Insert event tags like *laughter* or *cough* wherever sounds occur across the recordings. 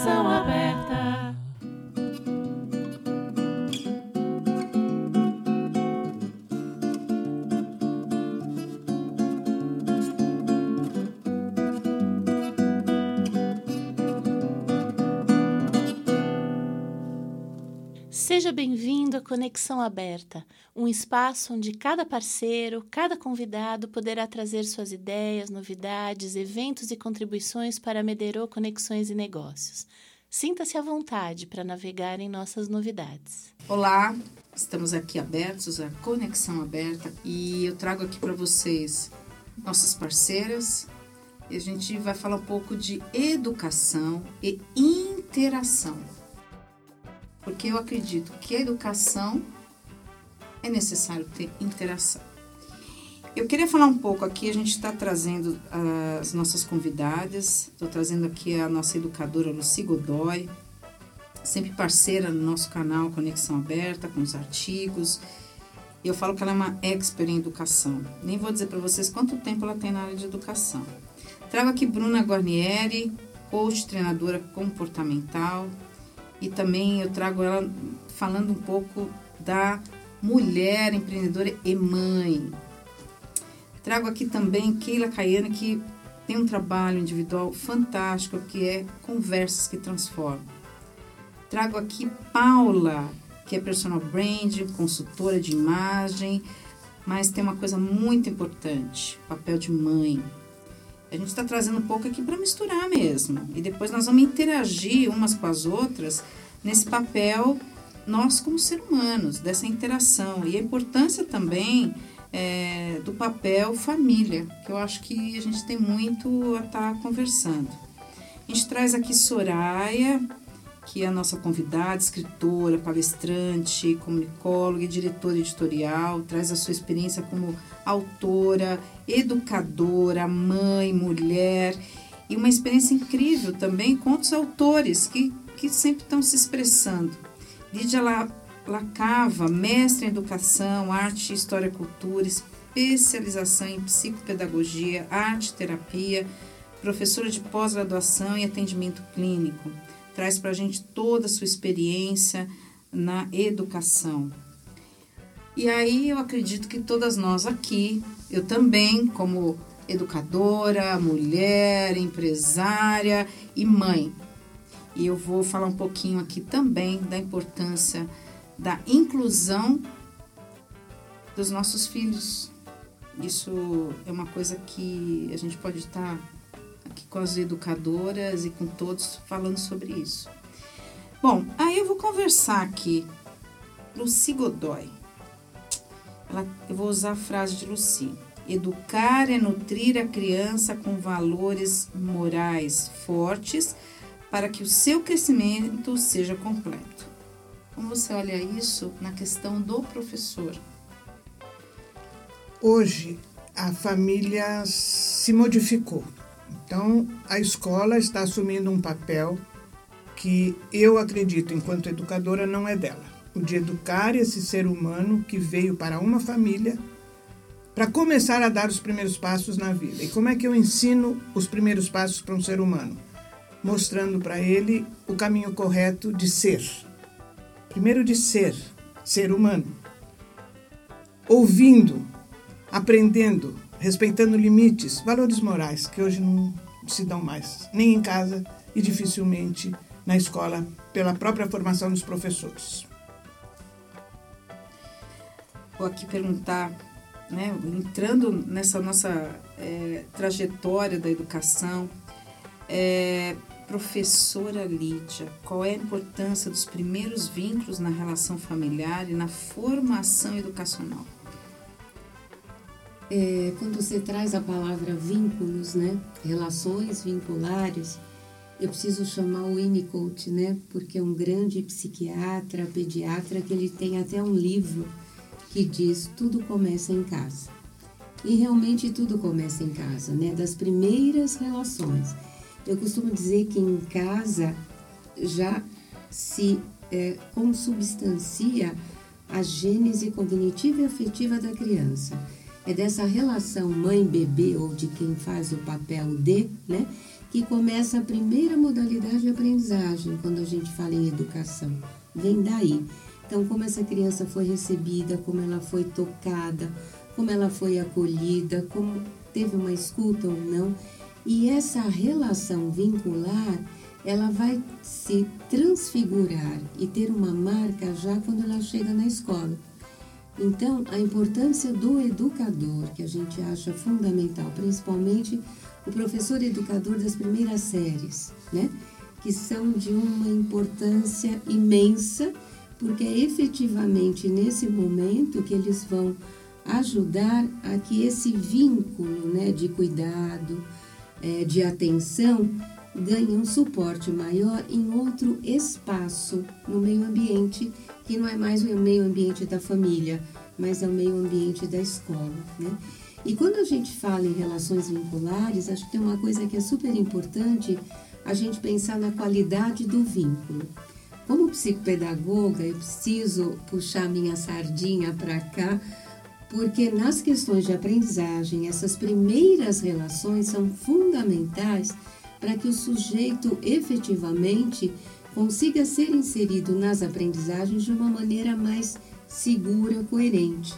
Conexão Aberta. Seja bem-vindo à Conexão Aberta, um espaço onde cada parceiro, cada convidado poderá trazer suas ideias, novidades, eventos e contribuições para Mederô Conexões e Negócios. Sinta-se à vontade para navegar em nossas novidades. Olá, estamos aqui abertos à Conexão Aberta e eu trago aqui para vocês nossas parceiras e a gente vai falar um pouco de educação e interação porque eu acredito que a educação é necessário ter interação. Eu queria falar um pouco aqui, a gente está trazendo as nossas convidadas, estou trazendo aqui a nossa educadora Luci Godoy, sempre parceira no nosso canal Conexão Aberta, com os artigos. Eu falo que ela é uma expert em educação. Nem vou dizer para vocês quanto tempo ela tem na área de educação. Trago aqui Bruna Guarnieri, coach, treinadora comportamental, e também eu trago ela falando um pouco da mulher empreendedora e mãe. Trago aqui também Keila Caiana, que tem um trabalho individual fantástico que é Conversas que Transformam. Trago aqui Paula, que é personal brand, consultora de imagem, mas tem uma coisa muito importante: papel de mãe. A gente está trazendo um pouco aqui para misturar mesmo. E depois nós vamos interagir umas com as outras nesse papel, nós como seres humanos, dessa interação. E a importância também é, do papel família, que eu acho que a gente tem muito a estar tá conversando. A gente traz aqui Soraya, que é a nossa convidada, escritora, palestrante, comunicóloga e diretora editorial, traz a sua experiência como autora, educadora, mãe, mulher e uma experiência incrível também com outros autores que, que sempre estão se expressando. Lídia Lacava, mestre em educação, arte, história e cultura, especialização em psicopedagogia, arte terapia, professora de pós-graduação e atendimento clínico traz para a gente toda a sua experiência na educação. E aí eu acredito que todas nós aqui, eu também, como educadora, mulher, empresária e mãe, e eu vou falar um pouquinho aqui também da importância da inclusão dos nossos filhos. Isso é uma coisa que a gente pode estar aqui com as educadoras e com todos falando sobre isso. Bom, aí eu vou conversar aqui. Luci Godoy. Ela, eu vou usar a frase de Luci. Educar é nutrir a criança com valores morais fortes para que o seu crescimento seja completo. Como você olha isso na questão do professor? Hoje, a família se modificou. Então, a escola está assumindo um papel que eu acredito, enquanto educadora, não é dela. O de educar esse ser humano que veio para uma família para começar a dar os primeiros passos na vida. E como é que eu ensino os primeiros passos para um ser humano? Mostrando para ele o caminho correto de ser. Primeiro, de ser, ser humano. Ouvindo, aprendendo, respeitando limites, valores morais que hoje não se dão mais, nem em casa e dificilmente na escola, pela própria formação dos professores. Vou aqui perguntar, né, entrando nessa nossa é, trajetória da educação, é, professora Lídia, qual é a importância dos primeiros vínculos na relação familiar e na formação educacional? é, quando você traz a palavra vínculos, né, relações vinculares, eu preciso chamar o Winnicott, né, porque é um grande psiquiatra, pediatra, que ele tem até um livro que diz tudo começa em casa. E realmente tudo começa em casa, né, das primeiras relações. Eu costumo dizer que em casa já se é, consubstancia a gênese cognitiva e afetiva da criança é dessa relação mãe-bebê ou de quem faz o papel de, né? que começa a primeira modalidade de aprendizagem quando a gente fala em educação. Vem daí. Então, como essa criança foi recebida, como ela foi tocada, como ela foi acolhida, como teve uma escuta ou não. E essa relação vincular, ela vai se transfigurar e ter uma marca já quando ela chega na escola. Então, a importância do educador, que a gente acha fundamental, principalmente o professor educador das primeiras séries, né? Que são de uma importância imensa, porque é efetivamente nesse momento que eles vão ajudar a que esse vínculo né, de cuidado, é, de atenção, ganhe um suporte maior em outro espaço no meio ambiente, que não é mais o meio ambiente da família, mas é o meio ambiente da escola. Né? E quando a gente fala em relações vinculares, acho que tem uma coisa que é super importante a gente pensar na qualidade do vínculo. Como psicopedagoga, eu preciso puxar minha sardinha para cá porque nas questões de aprendizagem, essas primeiras relações são fundamentais para que o sujeito efetivamente consiga ser inserido nas aprendizagens de uma maneira mais segura, coerente.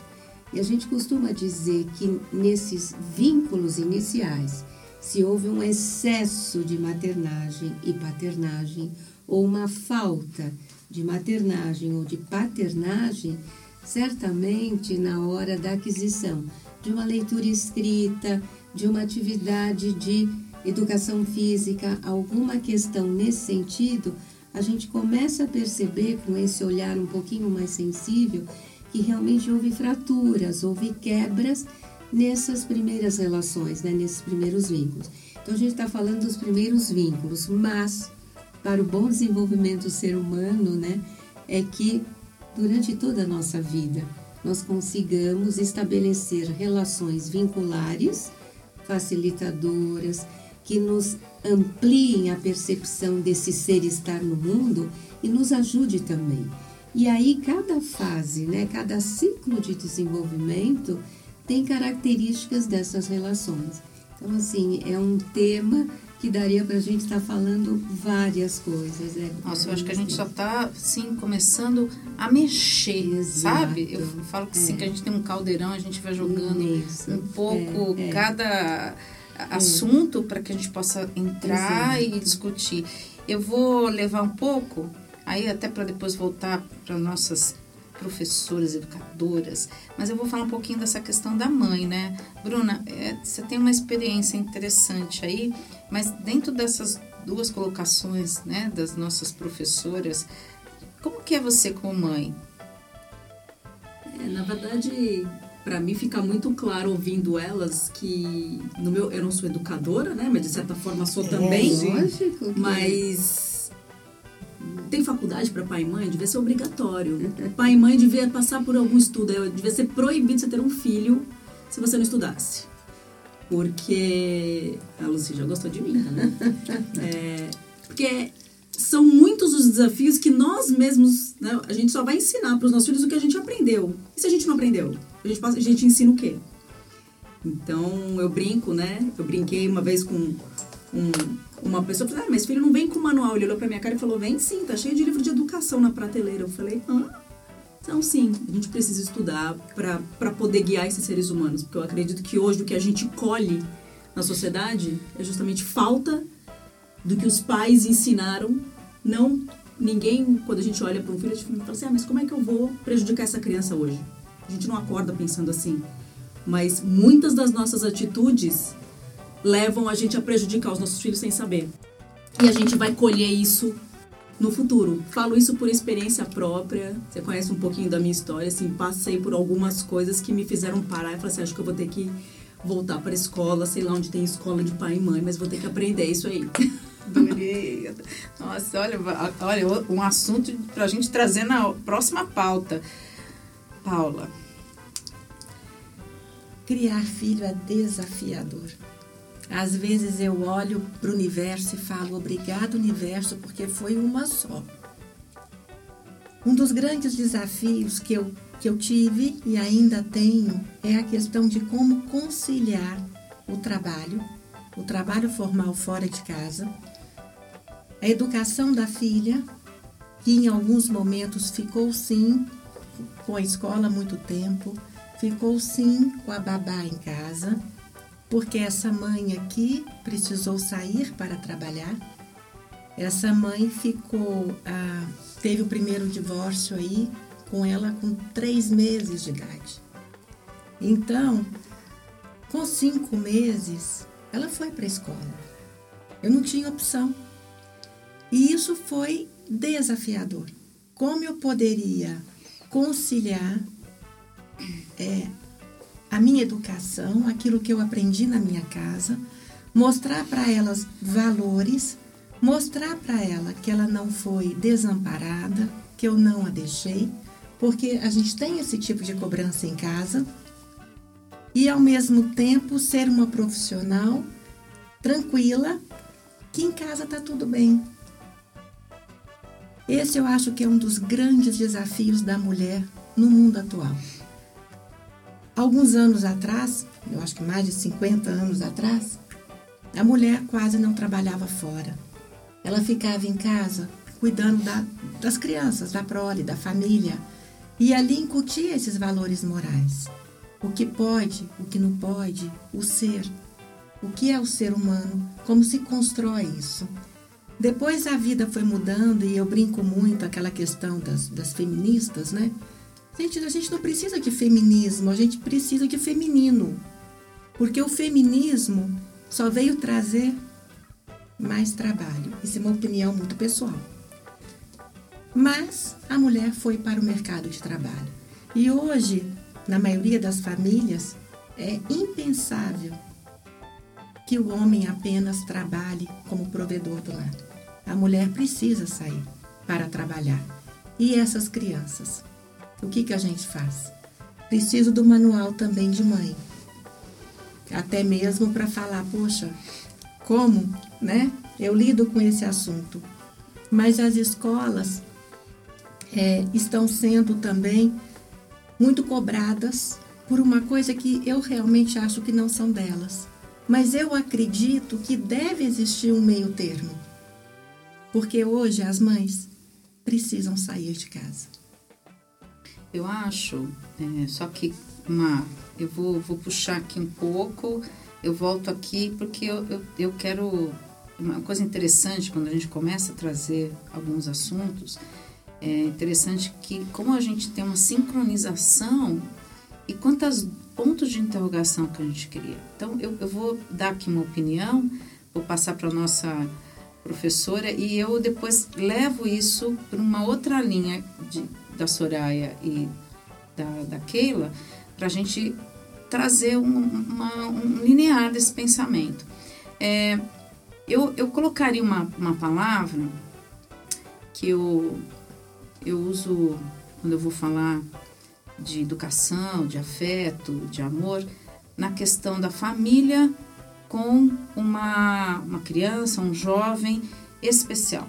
E a gente costuma dizer que nesses vínculos iniciais, se houve um excesso de maternagem e paternagem, ou uma falta de maternagem ou de paternagem, certamente na hora da aquisição de uma leitura escrita, de uma atividade de educação física, alguma questão nesse sentido, a gente começa a perceber com esse olhar um pouquinho mais sensível que realmente houve fraturas, houve quebras nessas primeiras relações, né, nesses primeiros vínculos. Então a gente está falando dos primeiros vínculos, mas para o bom desenvolvimento do ser humano, né, é que durante toda a nossa vida, nós consigamos estabelecer relações vinculares, facilitadoras, que nos ampliem a percepção desse ser estar no mundo e nos ajude também. E aí cada fase, né, cada ciclo de desenvolvimento tem características dessas relações. Então assim, é um tema que daria para a gente estar tá falando várias coisas. É, Nossa, eu acho que a gente só está, sim, começando a mexer, Exato. sabe? Eu falo que é. sim, que a gente tem um caldeirão, a gente vai jogando Isso. um pouco é, é. cada é. assunto para que a gente possa entrar Exato. e discutir. Eu vou levar um pouco, aí até para depois voltar para nossas professoras, educadoras, mas eu vou falar um pouquinho dessa questão da mãe, né? Bruna, é, você tem uma experiência interessante aí, mas dentro dessas duas colocações, né, das nossas professoras, como que é você como mãe? É, na verdade, para mim fica muito claro ouvindo elas que no meu eu não sou educadora, né, mas de certa forma sou é, também. Lógico. Mas tem faculdade para pai e mãe? Devia ser obrigatório. pai e mãe devia passar por algum estudo. Devia ser proibido você ter um filho se você não estudasse. Porque. A Lucy já gostou de mim, né? *laughs* É, porque são muitos os desafios que nós mesmos. Né, a gente só vai ensinar para os nossos filhos o que a gente aprendeu. E se a gente não aprendeu? A gente, passa, a gente ensina o quê? Então eu brinco, né? Eu brinquei uma vez com um, uma pessoa falou, ah, mas filho não vem com manual. Ele olhou pra minha cara e falou, vem sim, tá cheio de livro de educação na prateleira. Eu falei, ah, então sim, a gente precisa estudar para poder guiar esses seres humanos. Porque eu acredito que hoje o que a gente colhe na sociedade é justamente falta do que os pais ensinaram. Não, ninguém, quando a gente olha para um filho, a gente fala assim, ah, mas como é que eu vou prejudicar essa criança hoje? A gente não acorda pensando assim. Mas muitas das nossas atitudes levam a gente a prejudicar os nossos filhos sem saber. E a gente vai colher isso no futuro. Falo isso por experiência própria. Você conhece um pouquinho da minha história, assim, passei por algumas coisas que me fizeram parar e falei assim, acho que eu vou ter que voltar para a escola, sei lá onde tem escola de pai e mãe, mas vou ter que aprender isso aí. Nossa, olha, olha, um assunto para a gente trazer na próxima pauta. Paula. Criar filho é desafiador. Às vezes eu olho para o universo e falo obrigado, universo, porque foi uma só. Um dos grandes desafios que eu, que eu tive e ainda tenho é a questão de como conciliar o trabalho o trabalho formal fora de casa, a educação da filha, que em alguns momentos ficou sim com a escola muito tempo, ficou sim com a babá em casa, porque essa mãe aqui precisou sair para trabalhar. Essa mãe ficou, ah, teve o primeiro divórcio aí com ela com três meses de idade. Então, com cinco meses, ela foi para a escola. Eu não tinha opção. E isso foi desafiador. Como eu poderia conciliar é, a minha educação, aquilo que eu aprendi na minha casa, mostrar para elas valores, mostrar para ela que ela não foi desamparada, que eu não a deixei, porque a gente tem esse tipo de cobrança em casa, e ao mesmo tempo ser uma profissional tranquila, que em casa está tudo bem. Esse eu acho que é um dos grandes desafios da mulher no mundo atual. Alguns anos atrás, eu acho que mais de 50 anos atrás, a mulher quase não trabalhava fora. Ela ficava em casa cuidando da, das crianças, da prole, da família, e ali incutia esses valores morais. O que pode, o que não pode, o ser. O que é o ser humano? Como se constrói isso? Depois a vida foi mudando e eu brinco muito aquela questão das, das feministas, né? Gente, a gente não precisa de feminismo, a gente precisa de feminino. Porque o feminismo só veio trazer mais trabalho. Isso é uma opinião muito pessoal. Mas a mulher foi para o mercado de trabalho. E hoje, na maioria das famílias, é impensável que o homem apenas trabalhe como provedor do lar. A mulher precisa sair para trabalhar. E essas crianças? O que, que a gente faz? Preciso do manual também de mãe. Até mesmo para falar, poxa, como, né? Eu lido com esse assunto. Mas as escolas é, estão sendo também muito cobradas por uma coisa que eu realmente acho que não são delas. Mas eu acredito que deve existir um meio termo. Porque hoje as mães precisam sair de casa. Eu acho, é, só que uma, eu vou, vou puxar aqui um pouco, eu volto aqui porque eu, eu, eu quero. Uma coisa interessante quando a gente começa a trazer alguns assuntos, é interessante que, como a gente tem uma sincronização e quantos pontos de interrogação que a gente cria. Então, eu, eu vou dar aqui uma opinião, vou passar para a nossa professora e eu depois levo isso para uma outra linha de, da Soraya e da, da Keila, para a gente trazer um, uma, um linear desse pensamento. É, eu, eu colocaria uma, uma palavra que eu, eu uso quando eu vou falar de educação, de afeto, de amor, na questão da família com uma, uma criança, um jovem especial.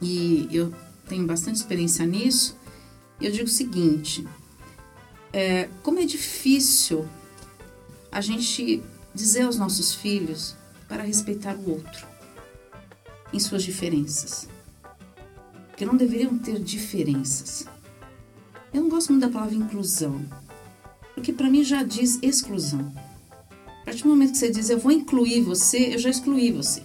E eu tenho bastante experiência nisso, eu digo o seguinte: é, como é difícil a gente dizer aos nossos filhos para respeitar o outro em suas diferenças. Porque não deveriam ter diferenças. Eu não gosto muito da palavra inclusão, porque para mim já diz exclusão. A partir do momento que você diz eu vou incluir você, eu já excluí você.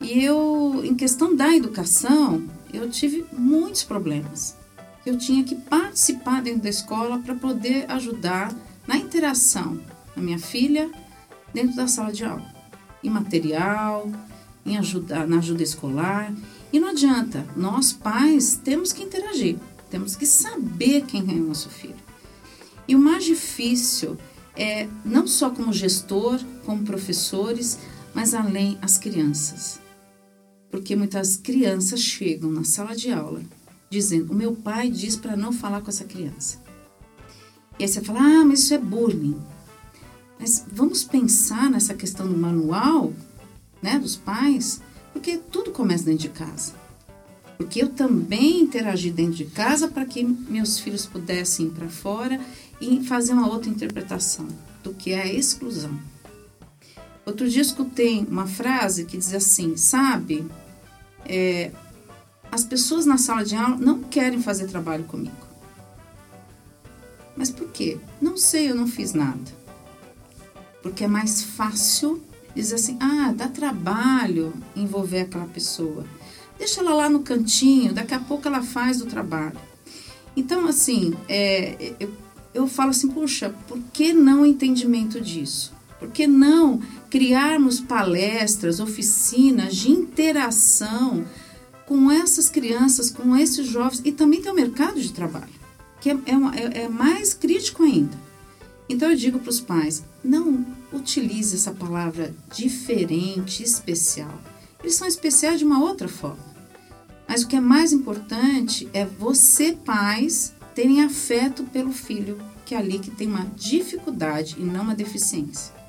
E eu, em questão da educação, eu tive muitos problemas. Eu tinha que participar dentro da escola para poder ajudar na interação da minha filha dentro da sala de aula, em material, em ajuda, na ajuda escolar. E não adianta, nós pais temos que interagir, temos que saber quem é o nosso filho. E o mais difícil é não só como gestor, como professores, mas além as crianças porque muitas crianças chegam na sala de aula dizendo: o meu pai diz para não falar com essa criança. E aí você fala: ah, mas isso é bullying. Mas vamos pensar nessa questão do manual, né, dos pais, porque tudo começa dentro de casa. Porque eu também interagi dentro de casa para que meus filhos pudessem ir para fora e fazer uma outra interpretação do que é a exclusão. Outro dia escutei uma frase que diz assim: sabe, é, as pessoas na sala de aula não querem fazer trabalho comigo. Mas por quê? Não sei, eu não fiz nada. Porque é mais fácil dizer assim: ah, dá trabalho envolver aquela pessoa. Deixa ela lá no cantinho, daqui a pouco ela faz o trabalho. Então, assim, é, eu, eu falo assim: puxa, por que não entendimento disso? Por que não criarmos palestras, oficinas de interação com essas crianças, com esses jovens e também tem o mercado de trabalho, que é, é, é mais crítico ainda. Então eu digo para os pais: não utilize essa palavra diferente, especial. Eles são especiais de uma outra forma. Mas o que é mais importante é você, pais, terem afeto pelo filho que é ali que tem uma dificuldade e não uma deficiência.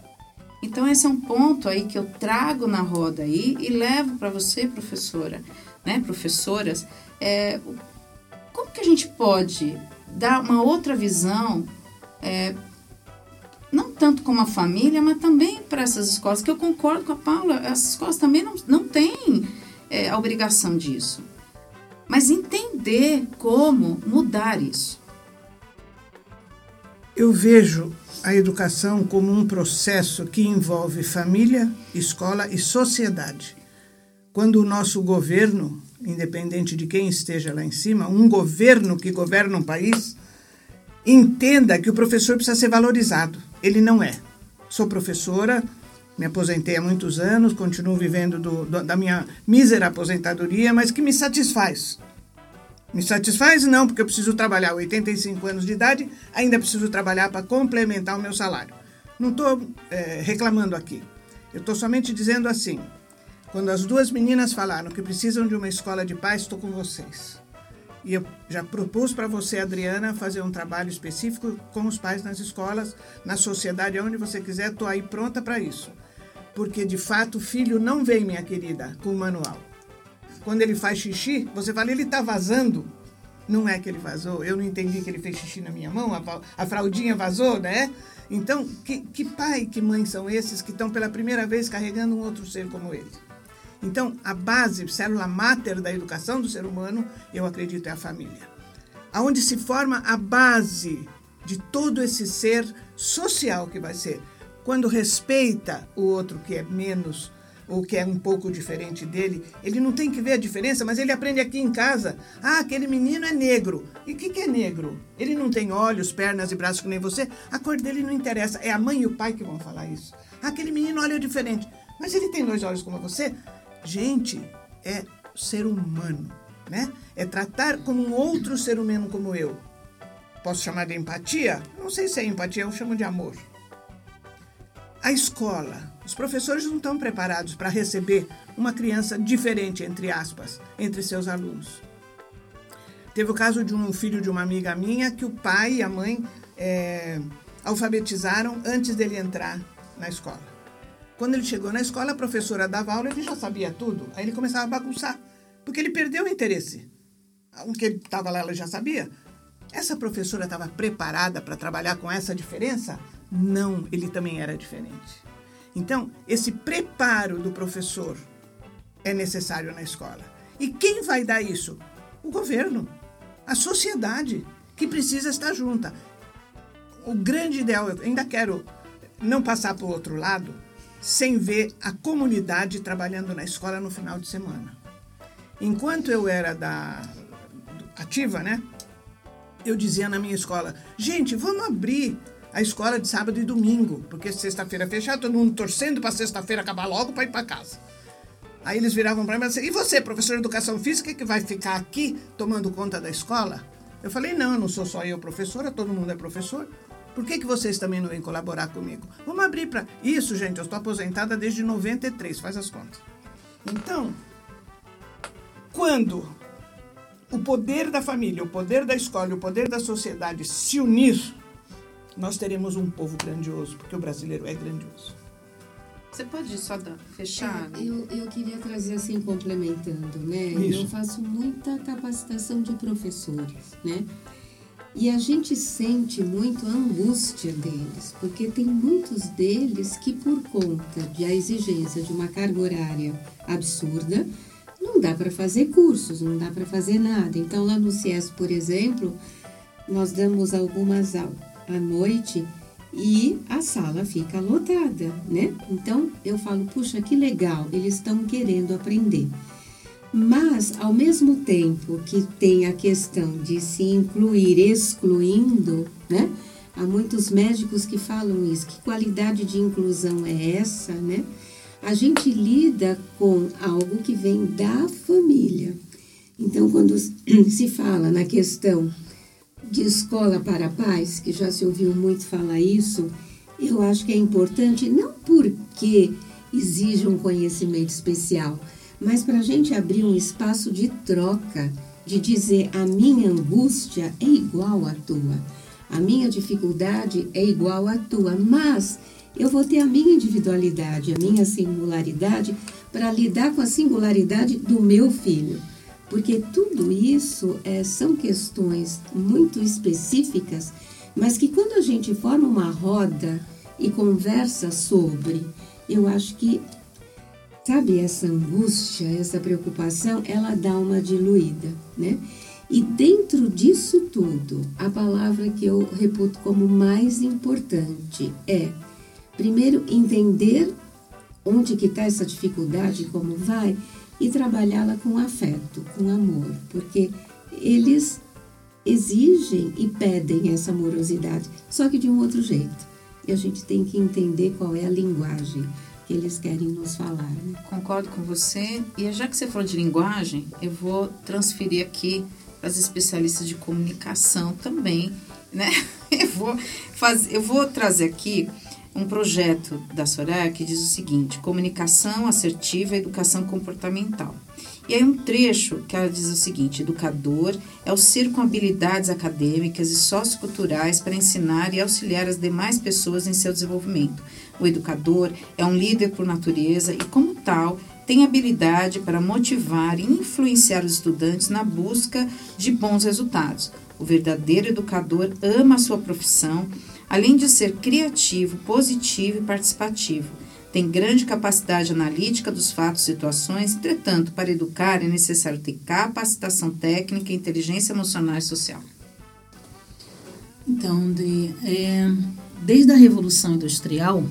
Então esse é um ponto aí que eu trago na roda aí e levo para você, professora, né, professoras, é, como que a gente pode dar uma outra visão, é, não tanto como a família, mas também para essas escolas, que eu concordo com a Paula, essas escolas também não, não têm é, a obrigação disso. Mas entender como mudar isso. Eu vejo a educação como um processo que envolve família, escola e sociedade. Quando o nosso governo, independente de quem esteja lá em cima, um governo que governa um país, entenda que o professor precisa ser valorizado. Ele não é. Sou professora, me aposentei há muitos anos, continuo vivendo do, do, da minha mísera aposentadoria, mas que me satisfaz. Me satisfaz? Não, porque eu preciso trabalhar 85 anos de idade, ainda preciso trabalhar para complementar o meu salário. Não estou é, reclamando aqui. Eu estou somente dizendo assim: quando as duas meninas falaram que precisam de uma escola de paz, estou com vocês. E eu já propus para você, Adriana, fazer um trabalho específico com os pais nas escolas, na sociedade, onde você quiser, estou aí pronta para isso. Porque, de fato, o filho não vem, minha querida, com o manual quando ele faz xixi, você fala, ele está vazando. Não é que ele vazou, eu não entendi que ele fez xixi na minha mão, a, a fraldinha vazou, né? Então, que, que pai, que mãe são esses que estão pela primeira vez carregando um outro ser como ele? Então, a base, célula máter da educação do ser humano, eu acredito, é a família. Aonde se forma a base de todo esse ser social que vai ser. Quando respeita o outro que é menos ou que é um pouco diferente dele, ele não tem que ver a diferença, mas ele aprende aqui em casa. Ah, aquele menino é negro. E o que, que é negro? Ele não tem olhos, pernas e braços que nem você. A cor dele não interessa. É a mãe e o pai que vão falar isso. Ah, aquele menino olha diferente. Mas ele tem dois olhos como você? Gente, é ser humano, né? É tratar como um outro ser humano como eu. Posso chamar de empatia? Não sei se é empatia, eu chamo de amor. A escola, os professores não estão preparados para receber uma criança diferente, entre aspas, entre seus alunos. Teve o caso de um filho de uma amiga minha que o pai e a mãe é, alfabetizaram antes dele entrar na escola. Quando ele chegou na escola, a professora dava aula, ele já sabia tudo. Aí ele começava a bagunçar, porque ele perdeu o interesse. O que estava lá, ela já sabia. Essa professora estava preparada para trabalhar com essa diferença? Não, ele também era diferente. Então, esse preparo do professor é necessário na escola. E quem vai dar isso? O governo, a sociedade, que precisa estar junta. O grande ideal, eu ainda quero não passar para o outro lado sem ver a comunidade trabalhando na escola no final de semana. Enquanto eu era da ativa, né? Eu dizia na minha escola, gente, vamos abrir a escola de sábado e domingo, porque sexta-feira é fechada, todo mundo torcendo para sexta-feira acabar logo para ir para casa. Aí eles viravam para mim e assim, e você, professor de educação física, que vai ficar aqui tomando conta da escola? Eu falei, não, não sou só eu professora, todo mundo é professor. Por que, que vocês também não vêm colaborar comigo? Vamos abrir para... Isso, gente, eu estou aposentada desde 93, faz as contas. Então, quando o poder da família, o poder da escola o poder da sociedade se unir nós teremos um povo grandioso, porque o brasileiro é grandioso. Você pode só dar, fechar? É, eu, eu queria trazer assim, complementando, né? Isso. Eu faço muita capacitação de professores, né? E a gente sente muito a angústia deles, porque tem muitos deles que, por conta de a exigência de uma carga horária absurda, não dá para fazer cursos, não dá para fazer nada. Então, lá no CIES, por exemplo, nós damos algumas aulas à noite e a sala fica lotada, né? Então, eu falo, puxa, que legal, eles estão querendo aprender. Mas, ao mesmo tempo que tem a questão de se incluir excluindo, né? Há muitos médicos que falam isso. Que qualidade de inclusão é essa, né? A gente lida com algo que vem da família. Então, quando se fala na questão de escola para pais, que já se ouviu muito falar isso, eu acho que é importante, não porque exija um conhecimento especial, mas para a gente abrir um espaço de troca, de dizer a minha angústia é igual à tua, a minha dificuldade é igual à tua, mas eu vou ter a minha individualidade, a minha singularidade para lidar com a singularidade do meu filho. Porque tudo isso é, são questões muito específicas, mas que quando a gente forma uma roda e conversa sobre, eu acho que Sabe essa angústia, essa preocupação, ela dá uma diluída, né? E dentro disso tudo, a palavra que eu reputo como mais importante é, primeiro, entender onde que está essa dificuldade, como vai, e trabalhá-la com afeto, com amor, porque eles exigem e pedem essa amorosidade, só que de um outro jeito. E a gente tem que entender qual é a linguagem que eles querem nos falar. Né? Concordo com você. E já que você falou de linguagem, eu vou transferir aqui para as especialistas de comunicação também, né? *laughs* Eu vou, fazer, eu vou trazer aqui um projeto da Soraya que diz o seguinte: comunicação assertiva educação comportamental. E aí um trecho que ela diz o seguinte: educador é o ser com habilidades acadêmicas e socioculturais para ensinar e auxiliar as demais pessoas em seu desenvolvimento, o educador é um líder por natureza e, como tal, tem habilidade para motivar e influenciar os estudantes na busca de bons resultados. O verdadeiro educador ama a sua profissão, além de ser criativo, positivo e participativo. Tem grande capacidade analítica dos fatos e situações, entretanto, para educar é necessário ter capacitação técnica, inteligência emocional e social. Então, André, é, desde a Revolução Industrial,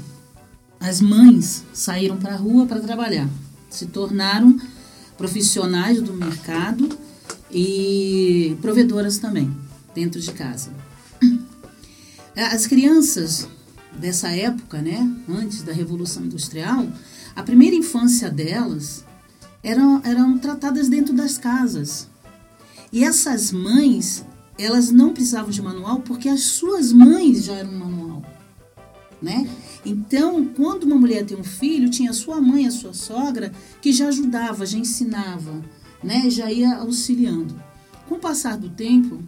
as mães saíram para a rua para trabalhar, se tornaram profissionais do mercado e provedoras também dentro de casa. As crianças dessa época, né, antes da Revolução Industrial, a primeira infância delas eram, eram tratadas dentro das casas. E essas mães, elas não precisavam de manual porque as suas mães já eram manual, né? Então, quando uma mulher tem um filho, tinha sua mãe, a sua sogra, que já ajudava, já ensinava, né? Já ia auxiliando. Com o passar do tempo,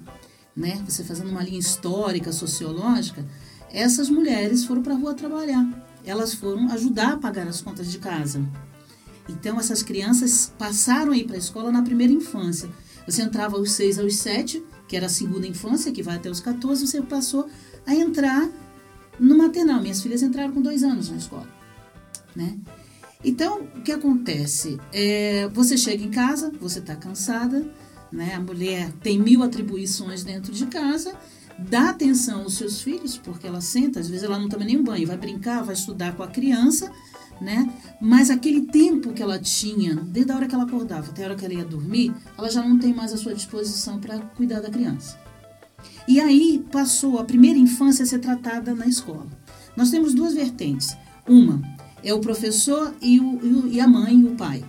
né? Você fazendo uma linha histórica, sociológica, essas mulheres foram para a rua trabalhar. Elas foram ajudar a pagar as contas de casa. Então, essas crianças passaram a ir para a escola na primeira infância. Você entrava aos seis aos sete, que era a segunda infância, que vai até os 14, você passou a entrar no maternal. Minhas filhas entraram com dois anos na escola, né? Então, o que acontece? É, você chega em casa, você está cansada, né? A mulher tem mil atribuições dentro de casa, dá atenção aos seus filhos, porque ela senta, às vezes ela não toma nenhum banho, vai brincar, vai estudar com a criança, né? Mas aquele tempo que ela tinha, desde a hora que ela acordava até a hora que ela ia dormir, ela já não tem mais à sua disposição para cuidar da criança. E aí passou a primeira infância a ser tratada na escola. Nós temos duas vertentes. Uma é o professor e, o, e a mãe e o pai.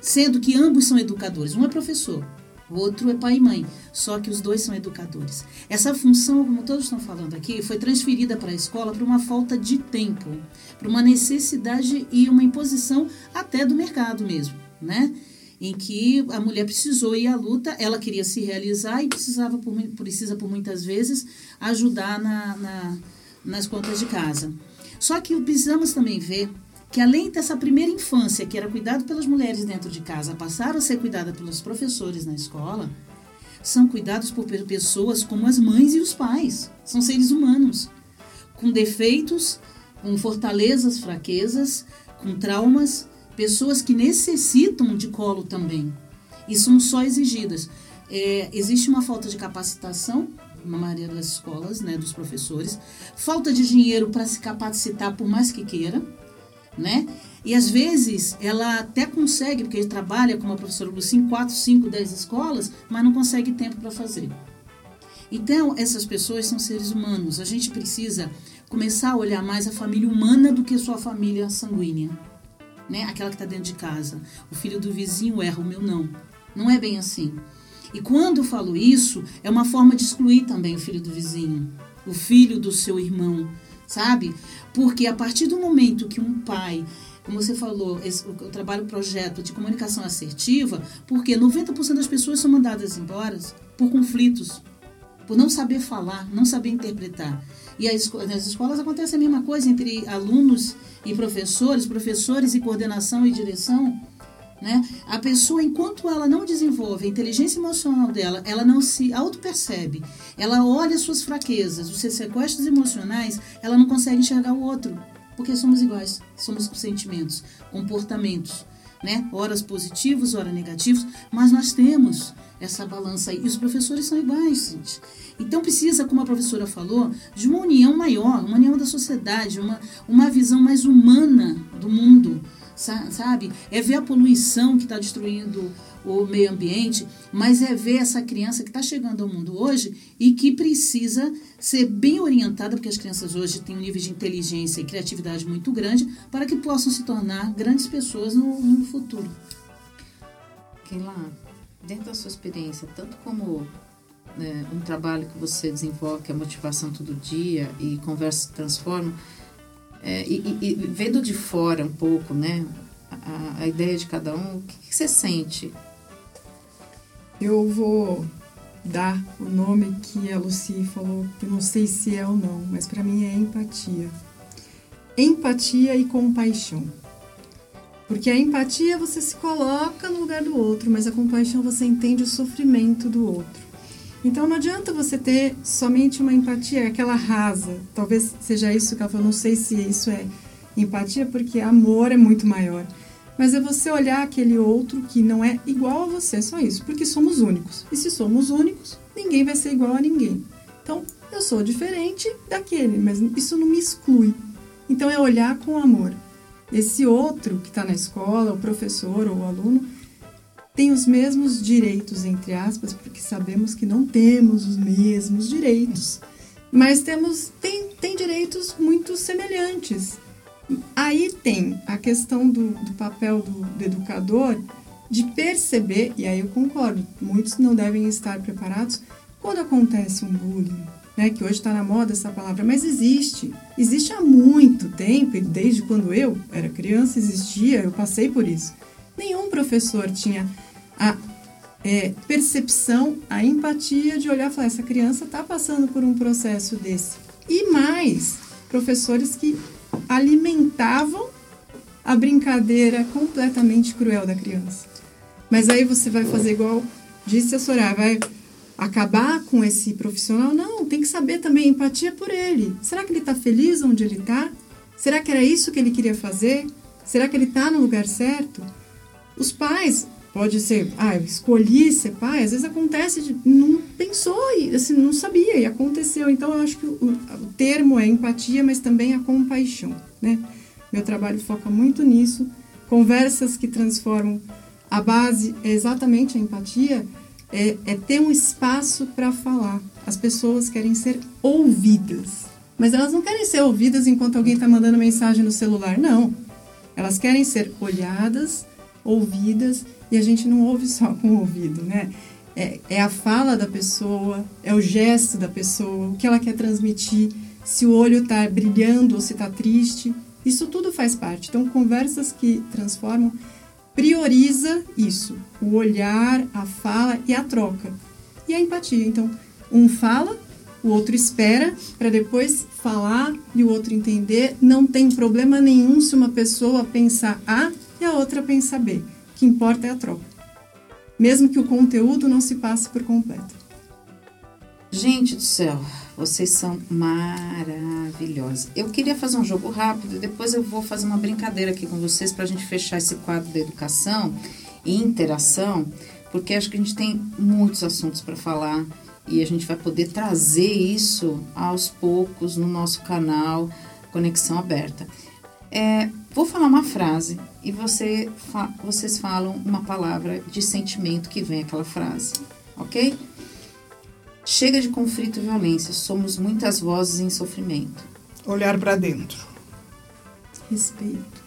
Sendo que ambos são educadores. Um é professor, o outro é pai e mãe. Só que os dois são educadores. Essa função, como todos estão falando aqui, foi transferida para a escola por uma falta de tempo, por uma necessidade e uma imposição até do mercado mesmo, né? em que a mulher precisou ir à luta, ela queria se realizar e precisava por, precisa por muitas vezes ajudar na, na, nas contas de casa. Só que precisamos também ver que além dessa primeira infância, que era cuidado pelas mulheres dentro de casa, passaram a ser cuidada pelos professores na escola, são cuidados por pessoas como as mães e os pais. São seres humanos, com defeitos, com fortalezas, fraquezas, com traumas, pessoas que necessitam de colo também. E são só exigidas. É, existe uma falta de capacitação na maioria das escolas, né, dos professores, falta de dinheiro para se capacitar por mais que queira, né? E às vezes ela até consegue, porque ele trabalha como a professora Lucy em 4, 5, 10 escolas, mas não consegue tempo para fazer. Então, essas pessoas são seres humanos. A gente precisa começar a olhar mais a família humana do que sua família sanguínea. Né? Aquela que está dentro de casa. O filho do vizinho erra, o meu não. Não é bem assim. E quando eu falo isso, é uma forma de excluir também o filho do vizinho, o filho do seu irmão, sabe? Porque a partir do momento que um pai como você falou, esse, o, o trabalho projeto de comunicação assertiva, porque 90% das pessoas são mandadas embora por conflitos, por não saber falar, não saber interpretar. E as, nas escolas acontece a mesma coisa entre alunos e professores, professores e coordenação e direção. Né? A pessoa, enquanto ela não desenvolve a inteligência emocional dela, ela não se auto-percebe, ela olha suas fraquezas, os seus sequestros emocionais, ela não consegue enxergar o outro. Porque somos iguais, somos com sentimentos, comportamentos, né? Horas positivos, horas negativos, mas nós temos essa balança aí. E os professores são iguais, gente. Então precisa, como a professora falou, de uma união maior, uma união da sociedade, uma, uma visão mais humana do mundo, sabe? É ver a poluição que está destruindo o meio ambiente, mas é ver essa criança que está chegando ao mundo hoje e que precisa ser bem orientada, porque as crianças hoje têm um nível de inteligência e criatividade muito grande, para que possam se tornar grandes pessoas no, no futuro. Keila, dentro da sua experiência, tanto como né, um trabalho que você desenvolve, que é motivação todo dia e conversa transforma, é, e, e, vendo de fora um pouco, né, a, a ideia de cada um, o que, que você sente eu vou dar o nome que a Lucy falou, que não sei se é ou não, mas para mim é empatia. Empatia e compaixão. Porque a empatia você se coloca no lugar do outro, mas a compaixão você entende o sofrimento do outro. Então não adianta você ter somente uma empatia, aquela rasa. Talvez seja isso que ela falou, não sei se isso é empatia, porque amor é muito maior mas é você olhar aquele outro que não é igual a você, só isso, porque somos únicos. E se somos únicos, ninguém vai ser igual a ninguém. Então, eu sou diferente daquele, mas isso não me exclui. Então, é olhar com amor. Esse outro que está na escola, o professor ou o aluno, tem os mesmos direitos, entre aspas, porque sabemos que não temos os mesmos direitos, mas temos tem, tem direitos muito semelhantes. Aí tem a questão do, do papel do, do educador de perceber, e aí eu concordo, muitos não devem estar preparados quando acontece um bullying, né, que hoje está na moda essa palavra, mas existe. Existe há muito tempo, desde quando eu era criança existia, eu passei por isso. Nenhum professor tinha a é, percepção, a empatia de olhar e falar: essa criança está passando por um processo desse. E mais, professores que alimentavam a brincadeira completamente cruel da criança. Mas aí você vai fazer igual disse a Soraya, vai acabar com esse profissional? Não, tem que saber também empatia por ele. Será que ele está feliz onde ele está? Será que era isso que ele queria fazer? Será que ele está no lugar certo? Os pais, pode ser, ah, eu escolhi ser pai, às vezes acontece de não pensou e assim, não sabia e aconteceu. Então eu acho que o, o termo é empatia, mas também a compaixão, né? Meu trabalho foca muito nisso. Conversas que transformam a base é exatamente a empatia, é, é ter um espaço para falar. As pessoas querem ser ouvidas, mas elas não querem ser ouvidas enquanto alguém está mandando mensagem no celular, não. Elas querem ser olhadas, ouvidas e a gente não ouve só com o ouvido, né? É, é, a fala da pessoa, é o gesto da pessoa, o que ela quer transmitir, se o olho está brilhando ou se está triste. Isso tudo faz parte. Então, conversas que transformam prioriza isso: o olhar, a fala e a troca. E a empatia. Então, um fala, o outro espera para depois falar e o outro entender. Não tem problema nenhum se uma pessoa pensar A e a outra pensar B que importa é a troca. mesmo que o conteúdo não se passe por completo. Gente do céu, vocês são maravilhosos. Eu queria fazer um jogo rápido, depois eu vou fazer uma brincadeira aqui com vocês para a gente fechar esse quadro da educação e interação, porque acho que a gente tem muitos assuntos para falar e a gente vai poder trazer isso aos poucos no nosso canal Conexão Aberta. É, vou falar uma frase e você fa vocês falam uma palavra de sentimento que vem aquela frase, ok? Chega de conflito e violência, somos muitas vozes em sofrimento. Olhar para dentro. Respeito.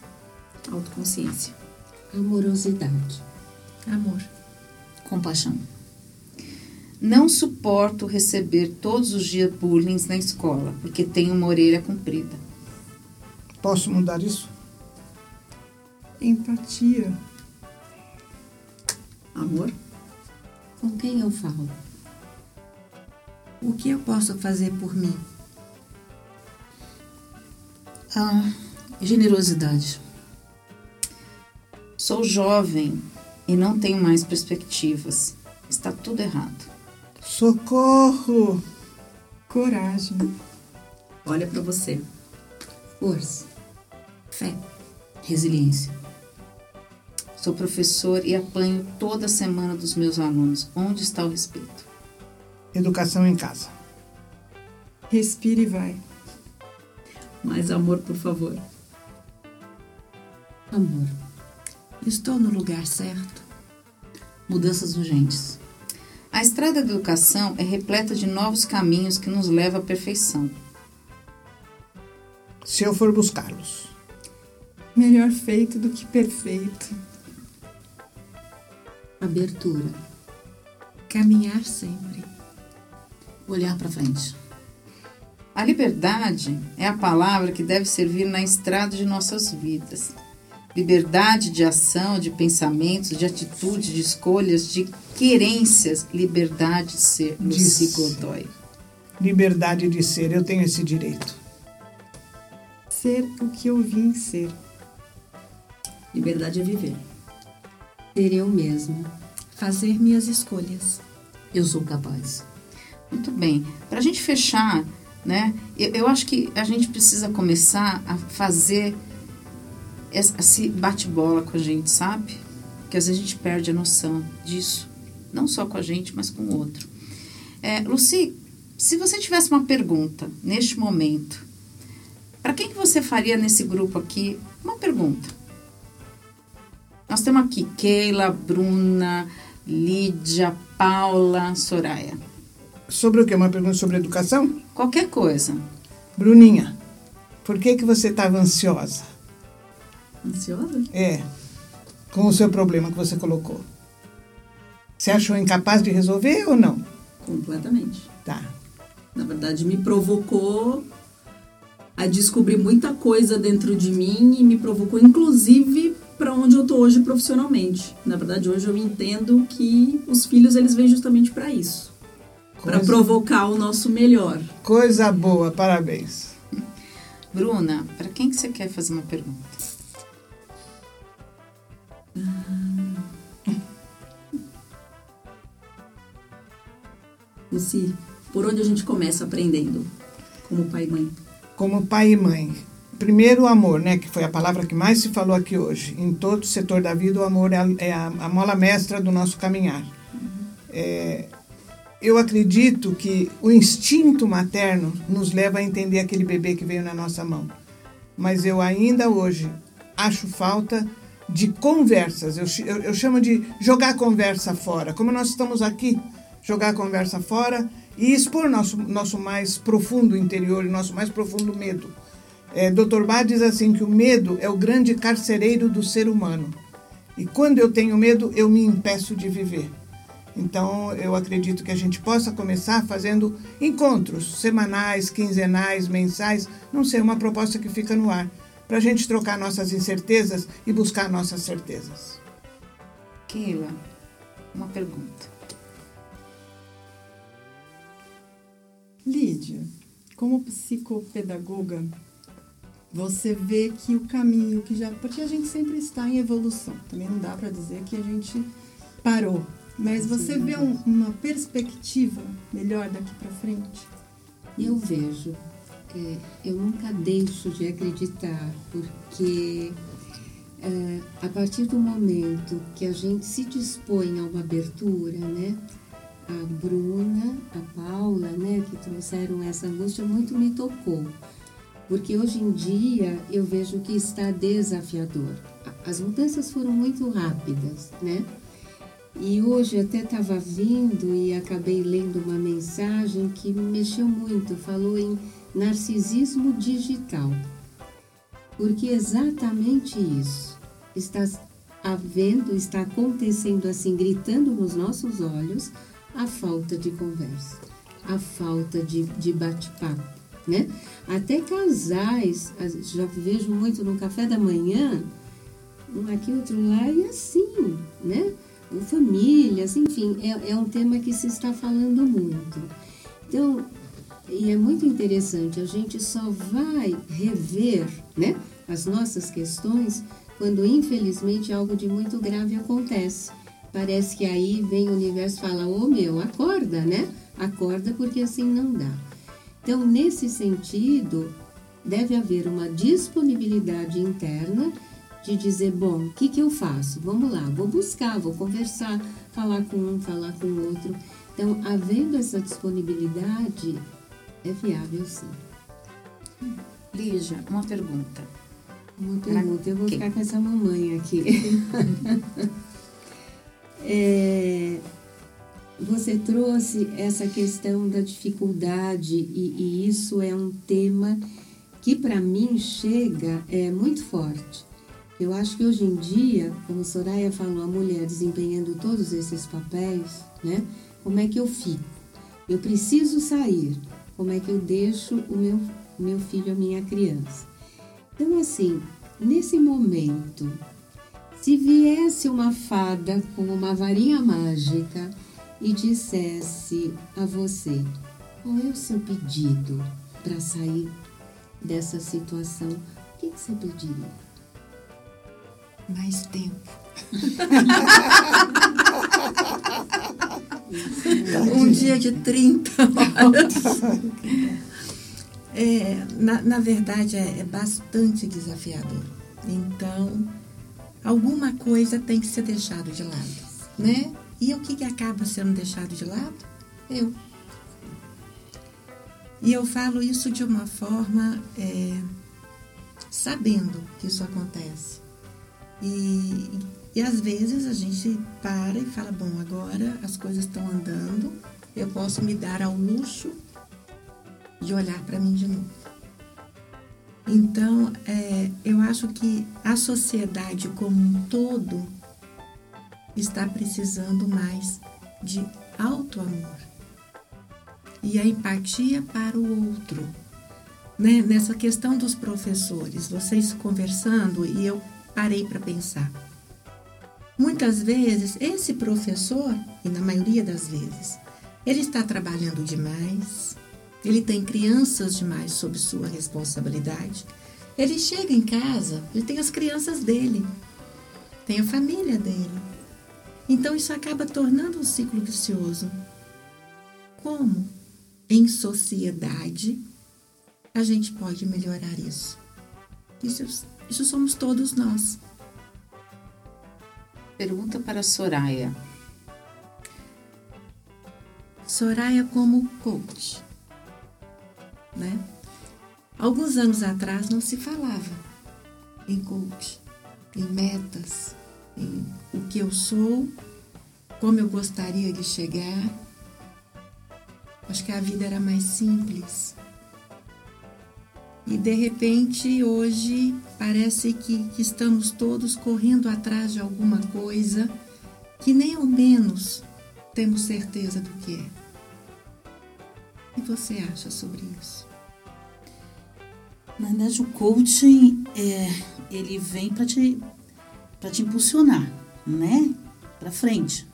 Autoconsciência. Amorosidade. Amor. Compaixão. Não suporto receber todos os dias bullying na escola, porque tenho uma orelha comprida. Posso mudar isso? Empatia. Amor. Com quem eu falo? O que eu posso fazer por mim? Ah, generosidade. Sou jovem e não tenho mais perspectivas. Está tudo errado. Socorro! Coragem. Olha para você. Força. Fé. Resiliência. Sou professor e apanho toda semana dos meus alunos. Onde está o respeito? Educação em casa. Respire e vai. Mais amor, por favor. Amor. Estou no lugar certo. Mudanças urgentes. A estrada da educação é repleta de novos caminhos que nos levam à perfeição. Se eu for buscá-los. Melhor feito do que perfeito. Abertura. Caminhar sempre. Olhar para frente. A liberdade é a palavra que deve servir na estrada de nossas vidas. Liberdade de ação, de pensamentos, de atitude, de escolhas, de querências. Liberdade de ser. Disse. Godoy. Liberdade de ser. Eu tenho esse direito. Ser o que eu vim ser. Liberdade é viver. Ser eu mesma. Fazer minhas escolhas. Eu sou capaz. Muito bem. Para a gente fechar, né? Eu, eu acho que a gente precisa começar a fazer esse bate-bola com a gente, sabe? Porque às vezes a gente perde a noção disso. Não só com a gente, mas com o outro. É, Luci, se você tivesse uma pergunta neste momento, para quem que você faria nesse grupo aqui uma pergunta? Nós temos aqui Keila, Bruna, Lídia, Paula, Soraya. Sobre o quê? Uma pergunta sobre educação? Qualquer coisa. Bruninha, por que, que você estava ansiosa? Ansiosa? É, com o seu problema que você colocou. Você achou incapaz de resolver ou não? Completamente. Tá. Na verdade, me provocou a descobrir muita coisa dentro de mim e me provocou, inclusive, para onde eu tô hoje profissionalmente. Na verdade, hoje eu entendo que os filhos eles vêm justamente para isso, para provocar o nosso melhor. Coisa boa, parabéns. Bruna, para quem que você quer fazer uma pergunta? Luci, por onde a gente começa aprendendo como pai e mãe? Como pai e mãe. Primeiro, o amor, né? Que foi a palavra que mais se falou aqui hoje. Em todo setor da vida, o amor é a, é a, a mola mestra do nosso caminhar. É, eu acredito que o instinto materno nos leva a entender aquele bebê que veio na nossa mão. Mas eu ainda hoje acho falta de conversas. Eu, eu, eu chamo de jogar conversa fora. Como nós estamos aqui, jogar conversa fora e expor nosso, nosso mais profundo interior, nosso mais profundo medo. É, Dr. Bá diz assim que o medo é o grande carcereiro do ser humano. E quando eu tenho medo, eu me impeço de viver. Então, eu acredito que a gente possa começar fazendo encontros semanais, quinzenais, mensais, não sei, uma proposta que fica no ar, para a gente trocar nossas incertezas e buscar nossas certezas. Keila, uma pergunta. Lídia, como psicopedagoga, você vê que o caminho que já. Porque a gente sempre está em evolução. Também não dá para dizer que a gente parou. Mas você vê um- uma perspectiva melhor daqui para frente? Eu vejo, é, eu nunca deixo de acreditar, porque é, a partir do momento que a gente se dispõe a uma abertura, né? A Bruna, a Paula, né, que trouxeram essa angústia, muito me tocou. Porque hoje em dia eu vejo que está desafiador. As mudanças foram muito rápidas, né? E hoje até estava vindo e acabei lendo uma mensagem que me mexeu muito, falou em narcisismo digital. Porque exatamente isso está havendo, está acontecendo assim, gritando nos nossos olhos, a falta de conversa, a falta de, de bate-papo, né? Até casais, as- já vejo muito no café da manhã, um aqui, outro lá, e assim, né? Famílias, enfim, é, é um tema que se está falando muito. Então, e é muito interessante, a gente só vai rever né, as nossas questões quando, infelizmente, algo de muito grave acontece. Parece que aí vem o universo e fala, ô meu, acorda, né? Acorda porque assim não dá. Então, nesse sentido, deve haver uma disponibilidade interna de dizer, bom, o que, que eu faço? Vamos lá, vou buscar, vou conversar, falar com um, falar com o outro. Então, havendo essa disponibilidade, é viável sim. Lígia, uma pergunta. Uma pergunta, eu vou ficar com essa mamãe aqui. *laughs* *laughs* É, você trouxe essa questão da dificuldade e, e isso é um tema que para mim chega é muito forte. Eu acho que hoje em dia, como Soraya falou, a mulher desempenhando todos esses papéis, né? Como é que eu fico? Eu preciso sair. Como é que eu deixo o meu, meu filho, a minha criança? Então, assim, nesse momento, se viesse uma fada com uma varinha mágica e dissesse a você qual é o seu pedido para sair dessa situação, o que, que você pediria? Mais tempo. *laughs* Um dia de 30 horas. É, na, na verdade, é, é bastante desafiador. Então, alguma coisa tem que ser deixado de lado, né? E o que, que acaba sendo deixado de lado? Eu. E eu falo isso de uma forma é, sabendo que isso acontece. E, e às vezes a gente para e fala: bom, agora as coisas estão andando, eu posso me dar ao luxo de olhar para mim de novo. Então, é, eu acho que a sociedade como um todo está precisando mais de auto-amor e a empatia para o outro. Né? Nessa questão dos professores, vocês conversando e eu parei para pensar. Muitas vezes, esse professor, e na maioria das vezes, ele está trabalhando demais, ele tem crianças demais sob sua responsabilidade. Ele chega em casa, ele tem as crianças dele, tem a família dele. Então isso acaba tornando um ciclo vicioso. Como, em sociedade, a gente pode melhorar isso? Isso, isso somos todos nós. Pergunta para Soraya. Soraya como coach, né? Alguns anos atrás não se falava em coach, em metas, o que eu sou, como eu gostaria de chegar. Acho que a vida era mais simples. E de repente hoje parece que, que estamos todos correndo atrás de alguma coisa que nem ao menos temos certeza do que é. O que você acha sobre isso? Na verdade, o coaching, é, ele vem para te, pra te impulsionar, né? Para frente.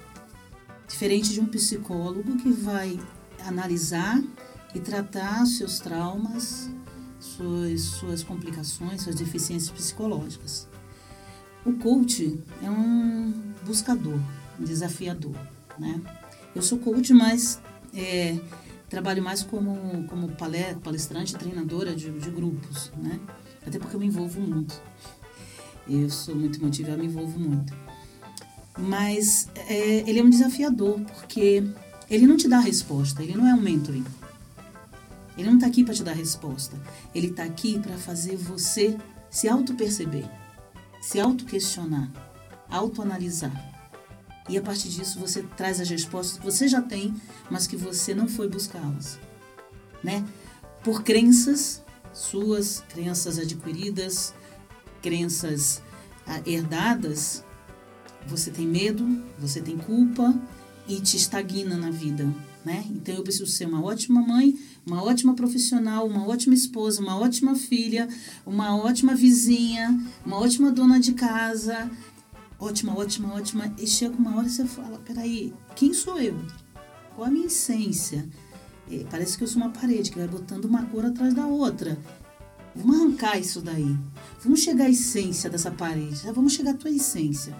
Diferente de um psicólogo que vai analisar e tratar seus traumas, suas, suas complicações, suas deficiências psicológicas. O coach é um buscador, um desafiador. né? Eu sou coach, mas é, trabalho mais como, como palestrante, treinadora de, de grupos, né? Até porque eu me envolvo muito. Eu sou muito emotiva, eu me envolvo muito. Mas é, ele é um desafiador, porque ele não te dá a resposta, ele não é um mentoring. Ele não está aqui para te dar resposta. Ele está aqui para fazer você se auto-perceber, se auto-questionar, auto-analisar. E a partir disso você traz as respostas que você já tem, mas que você não foi buscá-las. Né? Por crenças suas, crenças adquiridas, crenças ah, herdadas, você tem medo, você tem culpa e te estagna na vida. Né? Então eu preciso ser uma ótima mãe, uma ótima profissional, uma ótima esposa, uma ótima filha, uma ótima vizinha, uma ótima dona de casa, ótima, ótima, ótima. E chega uma hora e você fala: peraí, quem sou eu? Qual a minha essência? É, parece que eu sou uma parede que vai botando uma cor atrás da outra. Vamos arrancar isso daí. Vamos chegar à essência dessa parede. Vamos chegar à tua essência.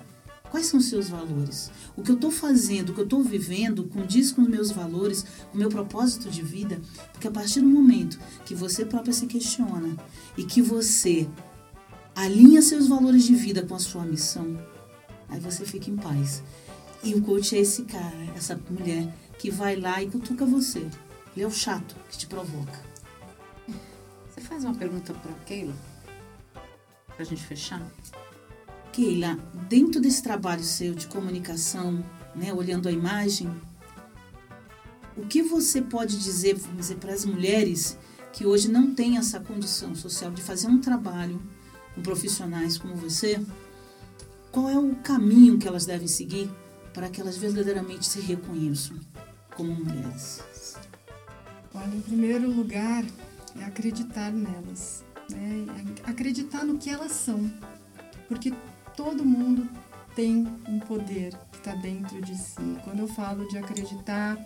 Quais são os seus valores? O que eu estou fazendo, o que eu estou vivendo, condiz com os meus valores, com o meu propósito de vida? Porque a partir do momento que você própria se questiona e que você alinha seus valores de vida com a sua missão, Aí você fica em paz. E o coach é esse cara, essa mulher que vai lá e cutuca você. Ele é o chato que te provoca. Você faz uma pergunta para Keila? Para a gente fechar? Keila, dentro desse trabalho seu de comunicação, né, olhando a imagem, o que você pode dizer, dizer para as mulheres que hoje não têm essa condição social de fazer um trabalho com profissionais como você, qual é o caminho que elas devem seguir para que elas verdadeiramente se reconheçam como mulheres? Olha, em primeiro lugar, é acreditar nelas, né? É acreditar no que elas são, porque todo mundo tem um poder que está dentro de si. Quando eu falo de acreditar,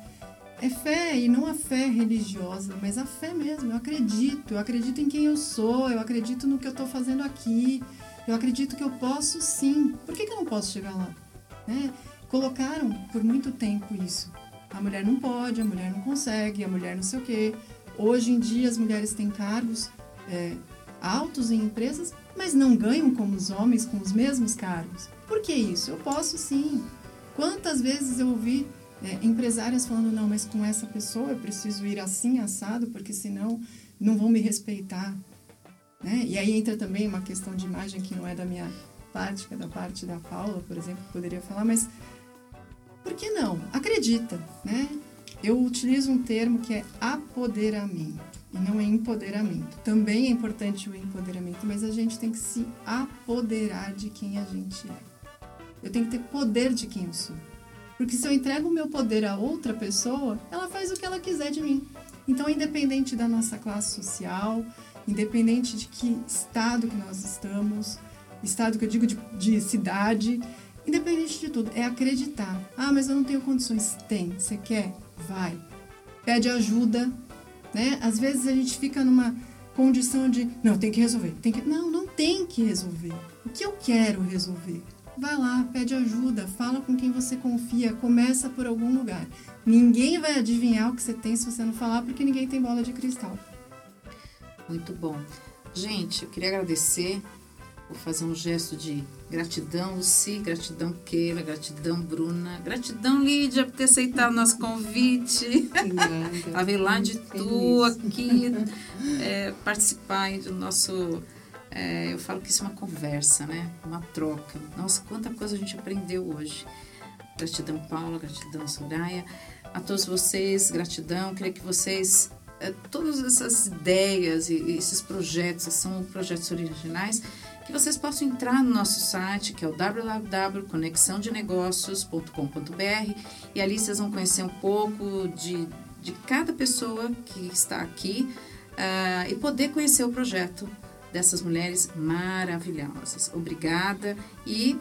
é fé e não a fé religiosa, mas a fé mesmo. Eu acredito, eu acredito em quem eu sou, eu acredito no que eu estou fazendo aqui, eu acredito que eu posso sim. Por que, que eu não posso chegar lá? Né? Colocaram por muito tempo isso. A mulher não pode, a mulher não consegue, a mulher não sei o quê. Hoje em dia as mulheres têm cargos é, altos em empresas, mas não ganham como os homens com os mesmos cargos. Por que isso? Eu posso sim. Quantas vezes eu ouvi é, empresárias falando, não, mas com essa pessoa eu preciso ir assim, assado, porque senão não vão me respeitar. Né? E aí entra também uma questão de imagem que não é da minha parte, que é da parte da Paula, por exemplo, que poderia falar, mas por que não? Acredita, né? Eu utilizo um termo que é apoderamento e não é empoderamento. Também é importante o empoderamento, mas a gente tem que se apoderar de quem a gente é. Eu tenho que ter poder de quem eu sou. Porque se eu entrego o meu poder a outra pessoa, ela faz o que ela quiser de mim. Então, independente da nossa classe social, independente de que estado que nós estamos, estado que eu digo de, de cidade, independente de tudo, é acreditar. Ah, mas eu não tenho condições. Tem. Você quer? Vai. Pede ajuda, né? Às vezes a gente fica numa condição de, não, tem que resolver. Tem que... Não, não tem que resolver. O que eu quero resolver? Vai lá, pede ajuda, fala com quem você confia, começa por algum lugar. Ninguém vai adivinhar o que você tem se você não falar, porque ninguém tem bola de cristal. Muito bom. Gente, eu queria agradecer Vou fazer um gesto de gratidão, Luci, gratidão, Keila, gratidão, Bruna, gratidão, Lídia, por ter aceitado o nosso convite. Ela *laughs* veio lá de tu aqui é, participar do nosso. É, eu falo que isso é uma conversa, né? Uma troca. Nossa, quanta coisa a gente aprendeu hoje. Gratidão, Paula, gratidão, Soraya. A todos vocês, gratidão. Queria que vocês é, todas essas ideias e esses projetos, que são projetos originais, que vocês possam entrar no nosso site, que é o www.conexãodenegócios.com.br e ali vocês vão conhecer um pouco de, de cada pessoa que está aqui uh, e poder conhecer o projeto dessas mulheres maravilhosas. Obrigada e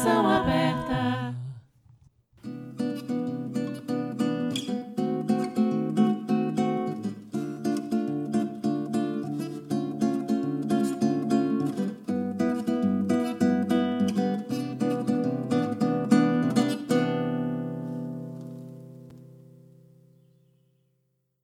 coração aberto.